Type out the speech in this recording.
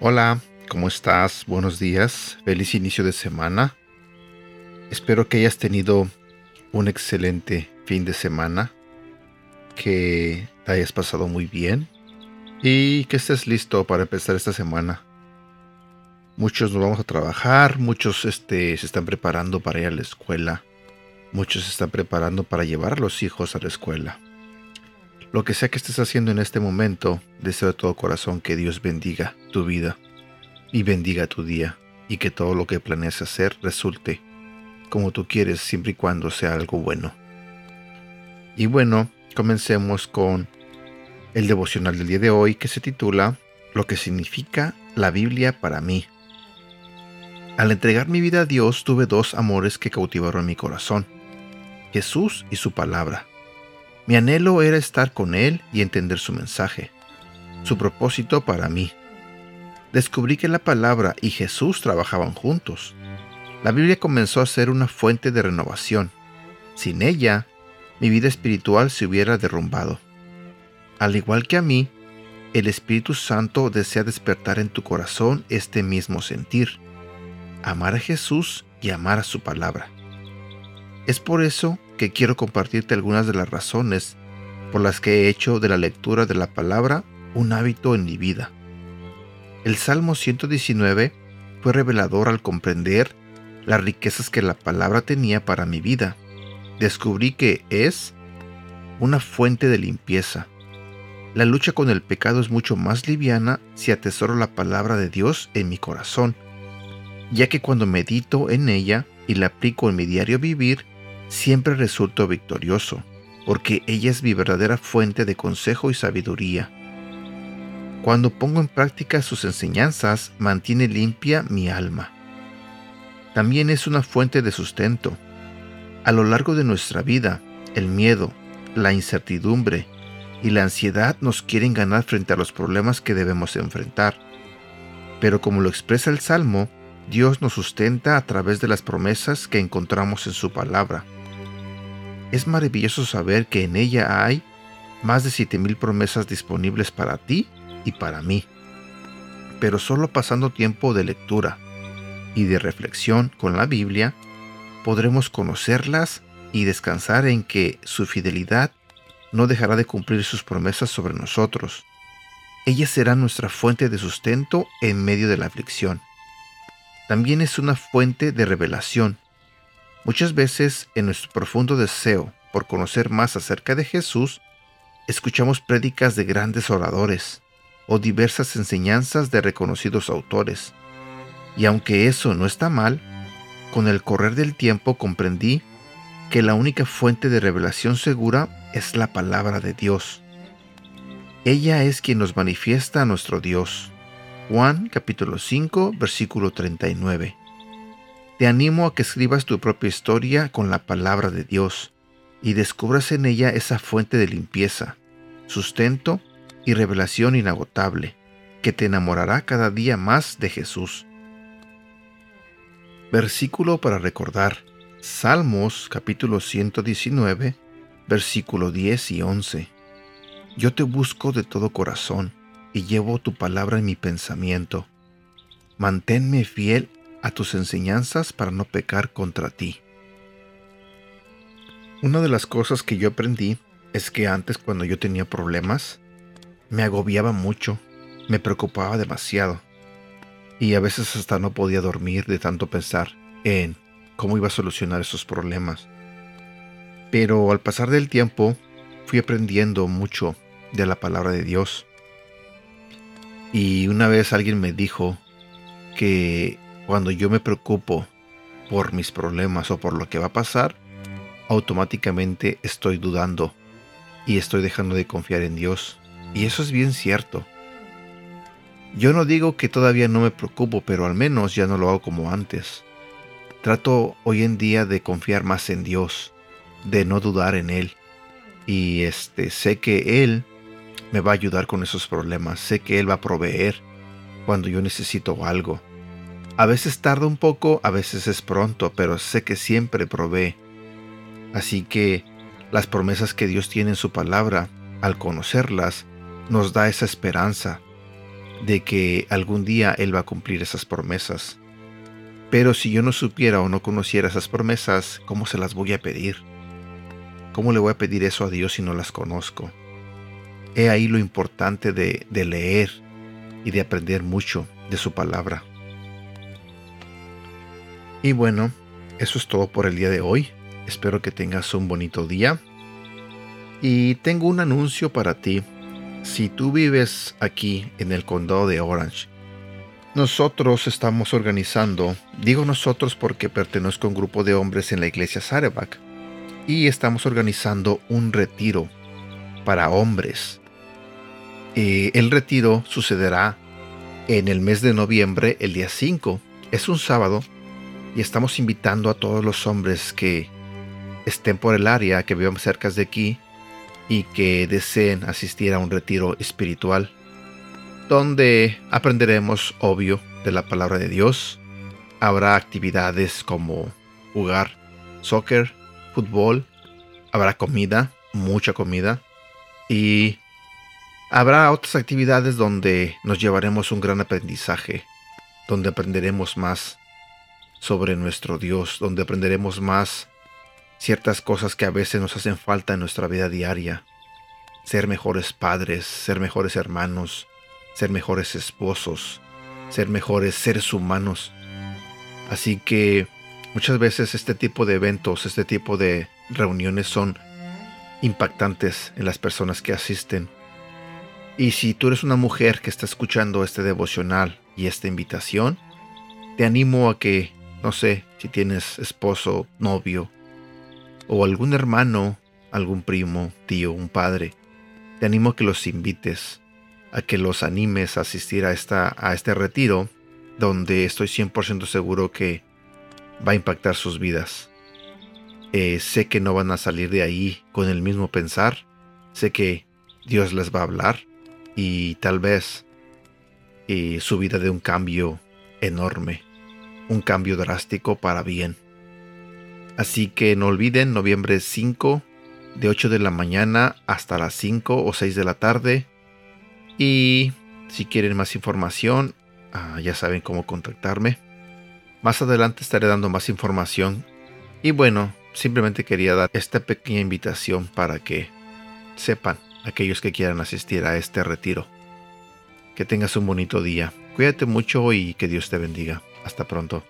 Hola, ¿cómo estás? Buenos días, feliz inicio de semana. Espero que hayas tenido un excelente fin de semana, que te hayas pasado muy bien y que estés listo para empezar esta semana. Muchos nos vamos a trabajar, muchos este, se están preparando para ir a la escuela, muchos se están preparando para llevar a los hijos a la escuela. Lo que sea que estés haciendo en este momento, deseo de todo corazón que Dios bendiga tu vida y bendiga tu día y que todo lo que planeas hacer resulte como tú quieres siempre y cuando sea algo bueno. Y bueno, comencemos con el devocional del día de hoy que se titula Lo que significa la Biblia para mí. Al entregar mi vida a Dios tuve dos amores que cautivaron mi corazón, Jesús y su palabra. Mi anhelo era estar con Él y entender su mensaje, su propósito para mí. Descubrí que la palabra y Jesús trabajaban juntos. La Biblia comenzó a ser una fuente de renovación. Sin ella, mi vida espiritual se hubiera derrumbado. Al igual que a mí, el Espíritu Santo desea despertar en tu corazón este mismo sentir, amar a Jesús y amar a su palabra. Es por eso que quiero compartirte algunas de las razones por las que he hecho de la lectura de la palabra un hábito en mi vida. El Salmo 119 fue revelador al comprender las riquezas que la palabra tenía para mi vida. Descubrí que es una fuente de limpieza. La lucha con el pecado es mucho más liviana si atesoro la palabra de Dios en mi corazón, ya que cuando medito en ella y la aplico en mi diario vivir, siempre resulto victorioso, porque ella es mi verdadera fuente de consejo y sabiduría. Cuando pongo en práctica sus enseñanzas, mantiene limpia mi alma. También es una fuente de sustento. A lo largo de nuestra vida, el miedo, la incertidumbre y la ansiedad nos quieren ganar frente a los problemas que debemos enfrentar. Pero como lo expresa el Salmo, Dios nos sustenta a través de las promesas que encontramos en su palabra. Es maravilloso saber que en ella hay más de 7.000 promesas disponibles para ti y para mí. Pero solo pasando tiempo de lectura y de reflexión con la Biblia, podremos conocerlas y descansar en que su fidelidad no dejará de cumplir sus promesas sobre nosotros. Ella será nuestra fuente de sustento en medio de la aflicción. También es una fuente de revelación Muchas veces en nuestro profundo deseo por conocer más acerca de Jesús, escuchamos prédicas de grandes oradores o diversas enseñanzas de reconocidos autores. Y aunque eso no está mal, con el correr del tiempo comprendí que la única fuente de revelación segura es la palabra de Dios. Ella es quien nos manifiesta a nuestro Dios. Juan capítulo 5 versículo 39. Te animo a que escribas tu propia historia con la palabra de Dios y descubras en ella esa fuente de limpieza, sustento y revelación inagotable que te enamorará cada día más de Jesús. Versículo para recordar. Salmos capítulo 119, versículo 10 y 11. Yo te busco de todo corazón y llevo tu palabra en mi pensamiento. Manténme fiel a tus enseñanzas para no pecar contra ti. Una de las cosas que yo aprendí es que antes cuando yo tenía problemas, me agobiaba mucho, me preocupaba demasiado y a veces hasta no podía dormir de tanto pensar en cómo iba a solucionar esos problemas. Pero al pasar del tiempo fui aprendiendo mucho de la palabra de Dios. Y una vez alguien me dijo que cuando yo me preocupo por mis problemas o por lo que va a pasar, automáticamente estoy dudando y estoy dejando de confiar en Dios. Y eso es bien cierto. Yo no digo que todavía no me preocupo, pero al menos ya no lo hago como antes. Trato hoy en día de confiar más en Dios, de no dudar en Él. Y este sé que Él me va a ayudar con esos problemas, sé que Él va a proveer cuando yo necesito algo. A veces tarda un poco, a veces es pronto, pero sé que siempre provee. Así que las promesas que Dios tiene en su palabra, al conocerlas, nos da esa esperanza de que algún día Él va a cumplir esas promesas. Pero si yo no supiera o no conociera esas promesas, ¿cómo se las voy a pedir? ¿Cómo le voy a pedir eso a Dios si no las conozco? He ahí lo importante de, de leer y de aprender mucho de su palabra. Y bueno, eso es todo por el día de hoy. Espero que tengas un bonito día. Y tengo un anuncio para ti. Si tú vives aquí en el condado de Orange, nosotros estamos organizando, digo nosotros porque pertenezco a un grupo de hombres en la iglesia Sarebak, y estamos organizando un retiro para hombres. Eh, el retiro sucederá en el mes de noviembre, el día 5. Es un sábado y estamos invitando a todos los hombres que estén por el área, que vivan cerca de aquí y que deseen asistir a un retiro espiritual, donde aprenderemos, obvio, de la palabra de Dios. Habrá actividades como jugar soccer, fútbol, habrá comida, mucha comida, y habrá otras actividades donde nos llevaremos un gran aprendizaje, donde aprenderemos más sobre nuestro Dios, donde aprenderemos más ciertas cosas que a veces nos hacen falta en nuestra vida diaria. Ser mejores padres, ser mejores hermanos, ser mejores esposos, ser mejores seres humanos. Así que muchas veces este tipo de eventos, este tipo de reuniones son impactantes en las personas que asisten. Y si tú eres una mujer que está escuchando este devocional y esta invitación, te animo a que no sé si tienes esposo, novio, o algún hermano, algún primo, tío, un padre. Te animo a que los invites, a que los animes a asistir a, esta, a este retiro, donde estoy 100% seguro que va a impactar sus vidas. Eh, sé que no van a salir de ahí con el mismo pensar. Sé que Dios les va a hablar y tal vez eh, su vida de un cambio enorme un cambio drástico para bien. Así que no olviden, noviembre 5, de 8 de la mañana hasta las 5 o 6 de la tarde. Y si quieren más información, ah, ya saben cómo contactarme. Más adelante estaré dando más información. Y bueno, simplemente quería dar esta pequeña invitación para que sepan aquellos que quieran asistir a este retiro. Que tengas un bonito día. Cuídate mucho y que Dios te bendiga. Hasta pronto.